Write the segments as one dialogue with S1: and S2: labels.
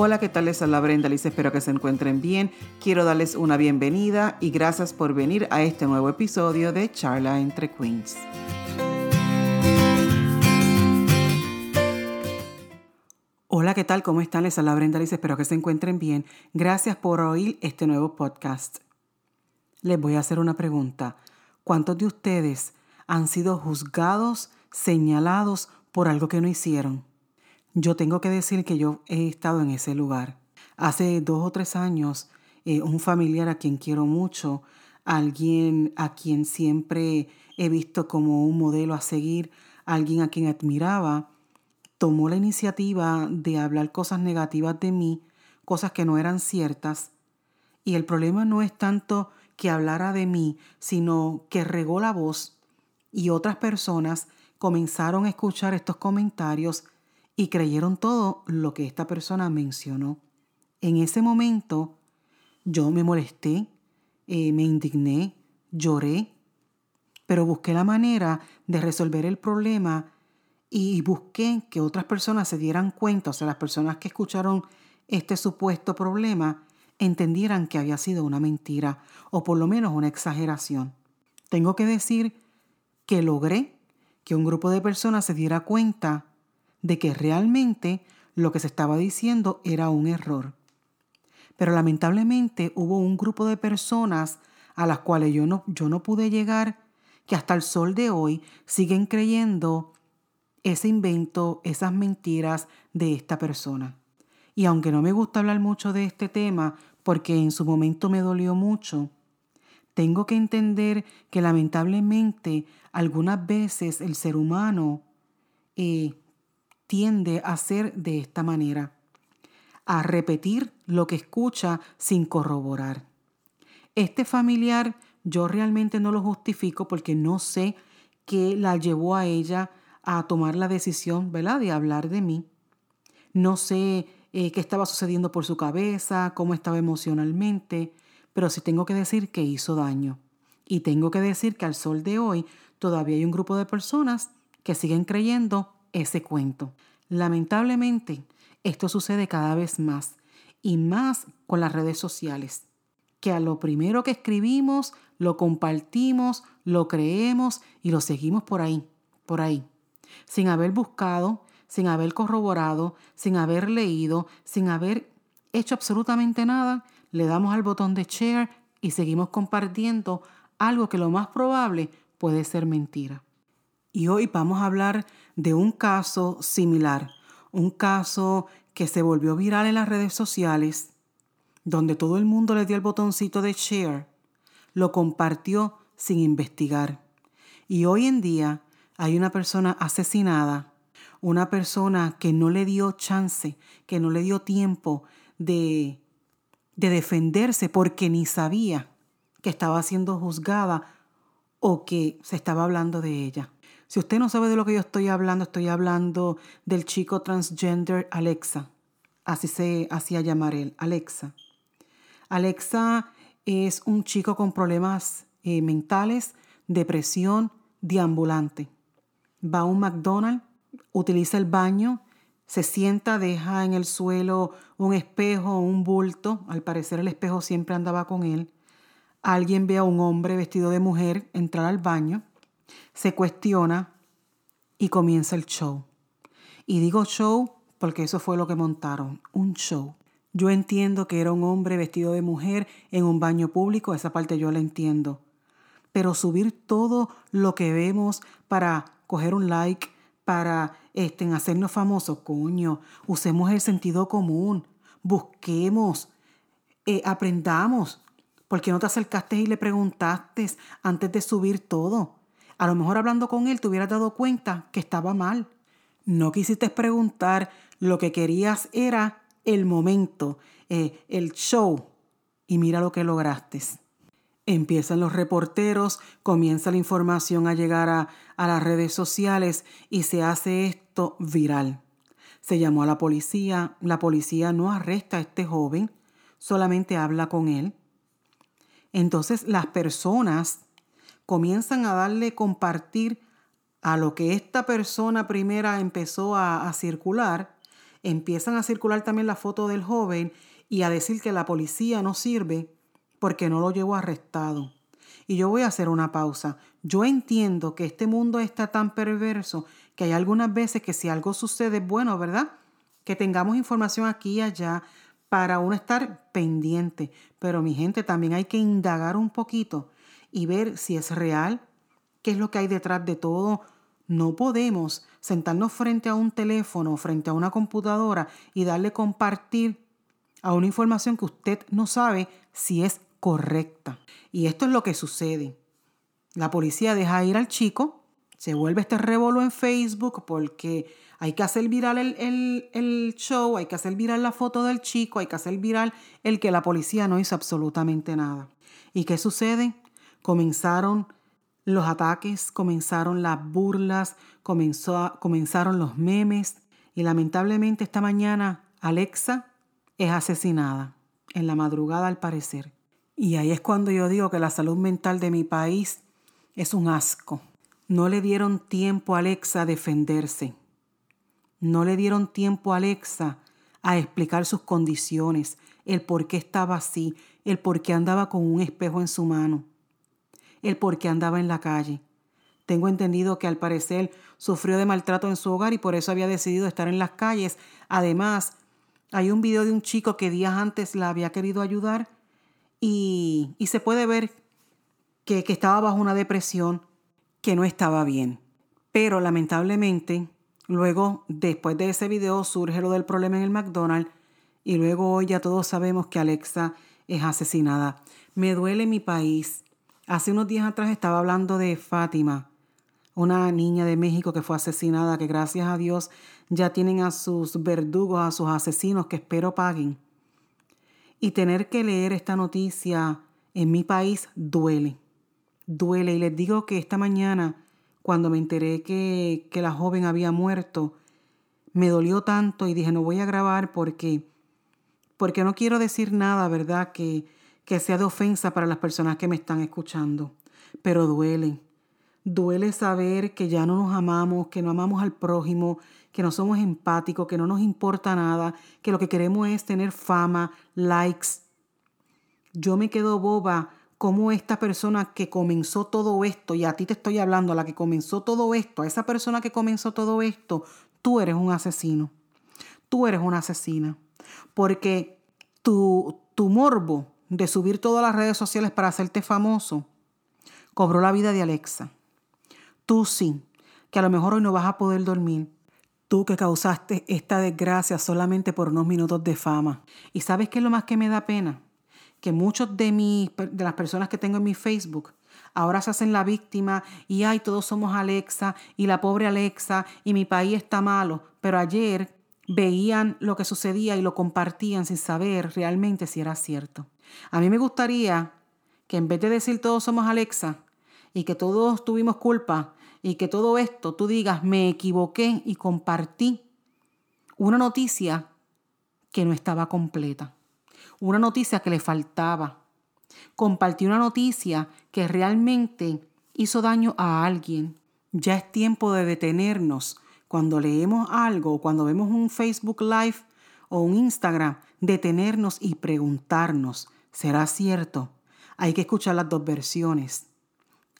S1: Hola, ¿qué tal? Les habla Brenda Liz, espero que se encuentren bien. Quiero darles una bienvenida y gracias por venir a este nuevo episodio de Charla entre Queens. Hola, ¿qué tal? ¿Cómo están? Les habla Brenda Liz, espero que se encuentren bien. Gracias por oír este nuevo podcast. Les voy a hacer una pregunta. ¿Cuántos de ustedes han sido juzgados, señalados por algo que no hicieron? Yo tengo que decir que yo he estado en ese lugar. Hace dos o tres años, eh, un familiar a quien quiero mucho, alguien a quien siempre he visto como un modelo a seguir, alguien a quien admiraba, tomó la iniciativa de hablar cosas negativas de mí, cosas que no eran ciertas. Y el problema no es tanto que hablara de mí, sino que regó la voz y otras personas comenzaron a escuchar estos comentarios y creyeron todo lo que esta persona mencionó. En ese momento yo me molesté, eh, me indigné, lloré, pero busqué la manera de resolver el problema y busqué que otras personas se dieran cuenta, o sea, las personas que escucharon este supuesto problema, entendieran que había sido una mentira o por lo menos una exageración. Tengo que decir que logré que un grupo de personas se diera cuenta de que realmente lo que se estaba diciendo era un error. Pero lamentablemente hubo un grupo de personas a las cuales yo no, yo no pude llegar, que hasta el sol de hoy siguen creyendo ese invento, esas mentiras de esta persona. Y aunque no me gusta hablar mucho de este tema, porque en su momento me dolió mucho, tengo que entender que lamentablemente algunas veces el ser humano eh, tiende a ser de esta manera, a repetir lo que escucha sin corroborar. Este familiar yo realmente no lo justifico porque no sé qué la llevó a ella a tomar la decisión, ¿verdad?, de hablar de mí. No sé eh, qué estaba sucediendo por su cabeza, cómo estaba emocionalmente, pero sí tengo que decir que hizo daño. Y tengo que decir que al sol de hoy todavía hay un grupo de personas que siguen creyendo ese cuento. Lamentablemente, esto sucede cada vez más y más con las redes sociales, que a lo primero que escribimos, lo compartimos, lo creemos y lo seguimos por ahí, por ahí, sin haber buscado, sin haber corroborado, sin haber leído, sin haber hecho absolutamente nada, le damos al botón de share y seguimos compartiendo algo que lo más probable puede ser mentira. Y hoy vamos a hablar de un caso similar, un caso que se volvió viral en las redes sociales, donde todo el mundo le dio el botoncito de share, lo compartió sin investigar. Y hoy en día hay una persona asesinada, una persona que no le dio chance, que no le dio tiempo de, de defenderse porque ni sabía que estaba siendo juzgada o que se estaba hablando de ella. Si usted no sabe de lo que yo estoy hablando, estoy hablando del chico transgender Alexa. Así se hacía llamar él, Alexa. Alexa es un chico con problemas eh, mentales, depresión, deambulante. Va a un McDonald's, utiliza el baño, se sienta, deja en el suelo un espejo, un bulto. Al parecer el espejo siempre andaba con él. Alguien ve a un hombre vestido de mujer entrar al baño se cuestiona y comienza el show. Y digo show porque eso fue lo que montaron, un show. Yo entiendo que era un hombre vestido de mujer en un baño público, esa parte yo la entiendo. Pero subir todo lo que vemos para coger un like, para este, hacernos famosos, coño, usemos el sentido común, busquemos, eh, aprendamos. ¿Por qué no te acercaste y le preguntaste antes de subir todo? A lo mejor hablando con él te hubieras dado cuenta que estaba mal. No quisiste preguntar, lo que querías era el momento, eh, el show. Y mira lo que lograste. Empiezan los reporteros, comienza la información a llegar a, a las redes sociales y se hace esto viral. Se llamó a la policía, la policía no arresta a este joven, solamente habla con él. Entonces las personas comienzan a darle compartir a lo que esta persona primera empezó a, circular empiezan a circular también la foto del joven y a decir que la policía no sirve porque no lo llevó arrestado. Y yo voy a hacer una pausa. Yo entiendo que este mundo está tan perverso que hay algunas veces que si algo sucede, bueno, ¿verdad? Que tengamos información aquí y allá para uno estar pendiente. Pero mi gente, también hay que indagar un poquito y ver si es real, qué es lo que hay detrás de todo. No podemos sentarnos frente a un teléfono, frente a una computadora y darle compartir a una información que usted no sabe si es correcta. Y esto es lo que sucede. La policía deja ir al chico, se vuelve este revuelo en Facebook porque hay que hacer viral el, el, show, hay que hacer viral la foto del chico, hay que hacer viral el que la policía no hizo absolutamente nada. ¿Y qué sucede? Comenzaron los ataques, comenzaron las burlas, comenzó, comenzaron los memes y lamentablemente esta mañana Alexa es asesinada, en la madrugada al parecer. Y ahí es cuando yo digo que la salud mental de mi país es un asco. No le dieron tiempo a Alexa a defenderse. No le dieron tiempo a Alexa a explicar sus condiciones, el por qué estaba así, el por qué andaba con un espejo en su mano, el por qué andaba en la calle. Tengo entendido que al parecer sufrió de maltrato en su hogar y por eso había decidido estar en las calles. Además, hay un video de un chico que días antes la había querido ayudar y, se puede ver que, que estaba bajo una depresión que no estaba bien. Pero lamentablemente, luego, después de ese video, surge lo del problema en el McDonald's y luego hoy ya todos sabemos que Alexa es asesinada. Me duele mi país. Hace unos días atrás estaba hablando de Fátima, una niña de México que fue asesinada, que gracias a Dios ya tienen a sus verdugos, a sus asesinos que espero paguen. Y tener que leer esta noticia en mi país duele, duele. Y les digo que esta mañana, cuando me enteré que, que la joven había muerto, me dolió tanto y dije, no voy a grabar porque, porque no quiero decir nada, ¿verdad? Que, que sea de ofensa para las personas que me están escuchando. Pero duele. Duele saber que ya no nos amamos, que no amamos al prójimo, que no somos empáticos, que no nos importa nada, que lo que queremos es tener fama, likes. Yo me quedo boba como esta persona que comenzó todo esto, y a ti te estoy hablando, a la que comenzó todo esto, a esa persona que comenzó todo esto, tú eres un asesino. Tú eres una asesina. Porque tu, tu morbo de subir todas las redes sociales para hacerte famoso cobró la vida de Alexa. Tú sí, que a lo mejor hoy no vas a poder dormir. Tú que causaste esta desgracia solamente por unos minutos de fama. ¿Y sabes qué es lo más que me da pena? Que muchos de, mis, de las personas que tengo en mi Facebook ahora se hacen la víctima y ay, todos somos Alexa y la pobre Alexa y mi país está malo. Pero ayer veían lo que sucedía y lo compartían sin saber realmente si era cierto. A mí me gustaría que en vez de decir todos somos Alexa y que todos tuvimos culpa, y que todo esto tú digas, me equivoqué y compartí una noticia que no estaba completa, una noticia que le faltaba. Compartí una noticia que realmente hizo daño a alguien. Ya es tiempo de detenernos cuando leemos algo, cuando vemos un Facebook Live o un Instagram, detenernos y preguntarnos, ¿será cierto? Hay que escuchar las dos versiones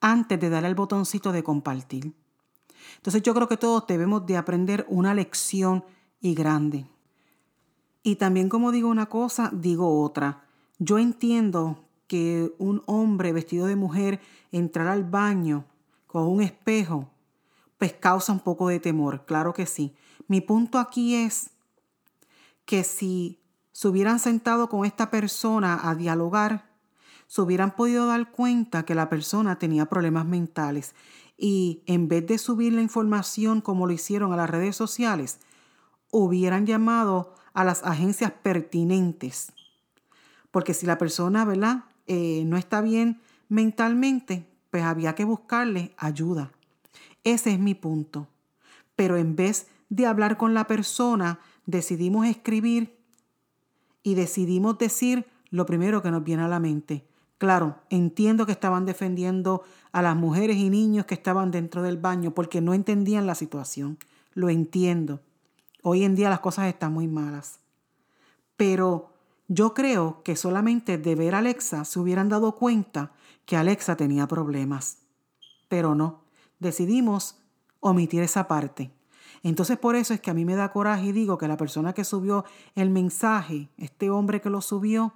S1: antes de darle el botoncito de compartir. Entonces yo creo que todos debemos de aprender una lección y grande. Y también como digo una cosa, digo otra. Yo entiendo que un hombre vestido de mujer entrar al baño con un espejo, pues causa un poco de temor, claro que sí. Mi punto aquí es que si se hubieran sentado con esta persona a dialogar, se hubieran podido dar cuenta que la persona tenía problemas mentales y en vez de subir la información como lo hicieron a las redes sociales, hubieran llamado a las agencias pertinentes. Porque si la persona, ¿verdad? Eh, no está bien mentalmente, pues había que buscarle ayuda. Ese es mi punto. Pero en vez de hablar con la persona, decidimos escribir y decidimos decir lo primero que nos viene a la mente. Claro, entiendo que estaban defendiendo a las mujeres y niños que estaban dentro del baño porque no entendían la situación. Lo entiendo. Hoy en día las cosas están muy malas. Pero yo creo que solamente de ver a Alexa se hubieran dado cuenta que Alexa tenía problemas. Pero no, decidimos omitir esa parte. Entonces por eso es que a mí me da coraje y digo que la persona que subió el mensaje, este hombre que lo subió,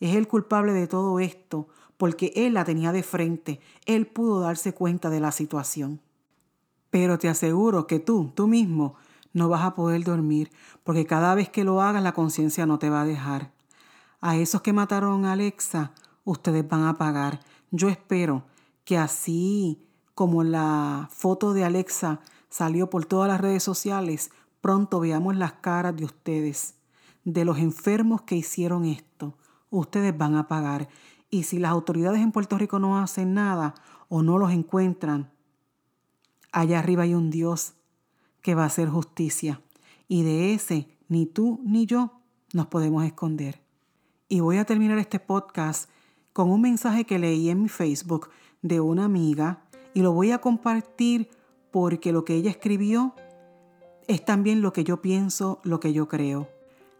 S1: es el culpable de todo esto, porque él la tenía de frente, él pudo darse cuenta de la situación. Pero te aseguro que tú, tú mismo, no vas a poder dormir, porque cada vez que lo hagas la conciencia no te va a dejar. A esos que mataron a Alexa, ustedes van a pagar. Yo espero que así como la foto de Alexa salió por todas las redes sociales, pronto veamos las caras de ustedes, de los enfermos que hicieron esto. Ustedes van a pagar. Y si las autoridades en Puerto Rico no hacen nada o no los encuentran, allá arriba hay un Dios que va a hacer justicia. Y de ese ni tú ni yo nos podemos esconder. Y voy a terminar este podcast con un mensaje que leí en mi Facebook de una amiga y lo voy a compartir porque lo que ella escribió es también lo que yo pienso, lo que yo creo.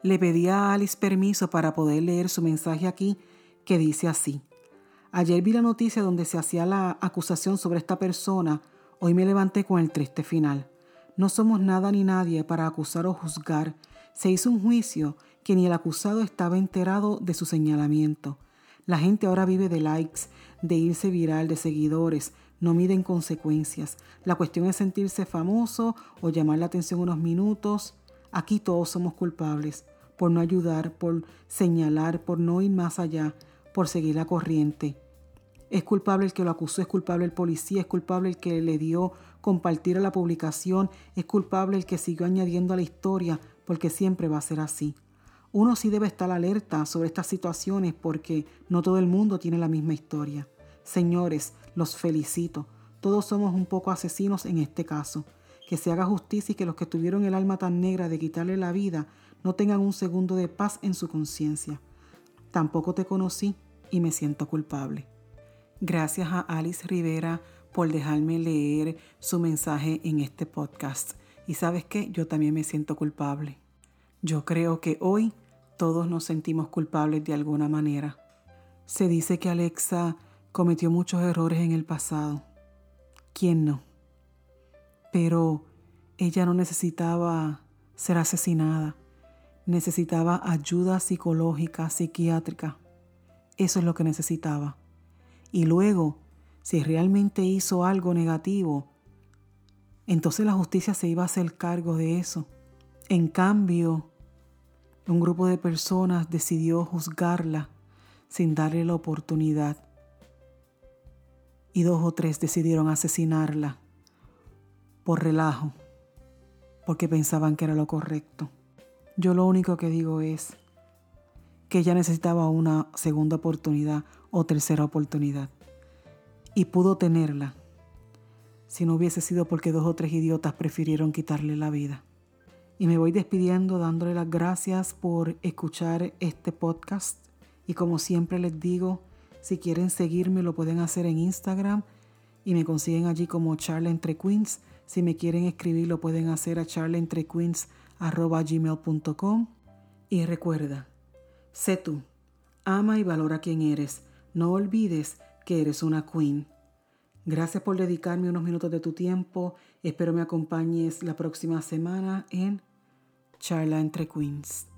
S1: Le pedí a Alice permiso para poder leer su mensaje aquí que dice así. Ayer vi la noticia donde se hacía la acusación sobre esta persona, hoy me levanté con el triste final. No somos nada ni nadie para acusar o juzgar. Se hizo un juicio que ni el acusado estaba enterado de su señalamiento. La gente ahora vive de likes, de irse viral, de seguidores, no miden consecuencias. La cuestión es sentirse famoso o llamar la atención unos minutos. Aquí todos somos culpables por no ayudar, por señalar, por no ir más allá, por seguir la corriente. Es culpable el que lo acusó, es culpable el policía, es culpable el que le dio compartir a la publicación, es culpable el que siguió añadiendo a la historia, porque siempre va a ser así. Uno sí debe estar alerta sobre estas situaciones porque no todo el mundo tiene la misma historia. Señores, los felicito. Todos somos un poco asesinos en este caso. Que se haga justicia y que los que tuvieron el alma tan negra de quitarle la vida no tengan un segundo de paz en su conciencia. Tampoco te conocí y me siento culpable. Gracias a Alice Rivera por dejarme leer su mensaje en este podcast. Y sabes qué, yo también me siento culpable. Yo creo que hoy todos nos sentimos culpables de alguna manera. Se dice que Alexa cometió muchos errores en el pasado. ¿Quién no? Pero ella no necesitaba ser asesinada. Necesitaba ayuda psicológica, psiquiátrica. Eso es lo que necesitaba. Y luego, si realmente hizo algo negativo, entonces la justicia se iba a hacer cargo de eso. En cambio, un grupo de personas decidió juzgarla sin darle la oportunidad y dos o tres decidieron asesinarla por relajo, porque pensaban que era lo correcto. Yo lo único que digo es que ella necesitaba una segunda oportunidad o tercera oportunidad y pudo tenerla si no hubiese sido porque dos o tres idiotas prefirieron quitarle la vida. Y me voy despidiendo dándole las gracias por escuchar este podcast y como siempre les digo, si quieren seguirme lo pueden hacer en Instagram y me consiguen allí como Charla Entre Queens. Si me quieren escribir lo pueden hacer a charlaentrequeens.gmail.com Y recuerda, sé tú, ama y valora quien eres. No olvides que eres una queen. Gracias por dedicarme unos minutos de tu tiempo. Espero me acompañes la próxima semana en Charla Entre Queens.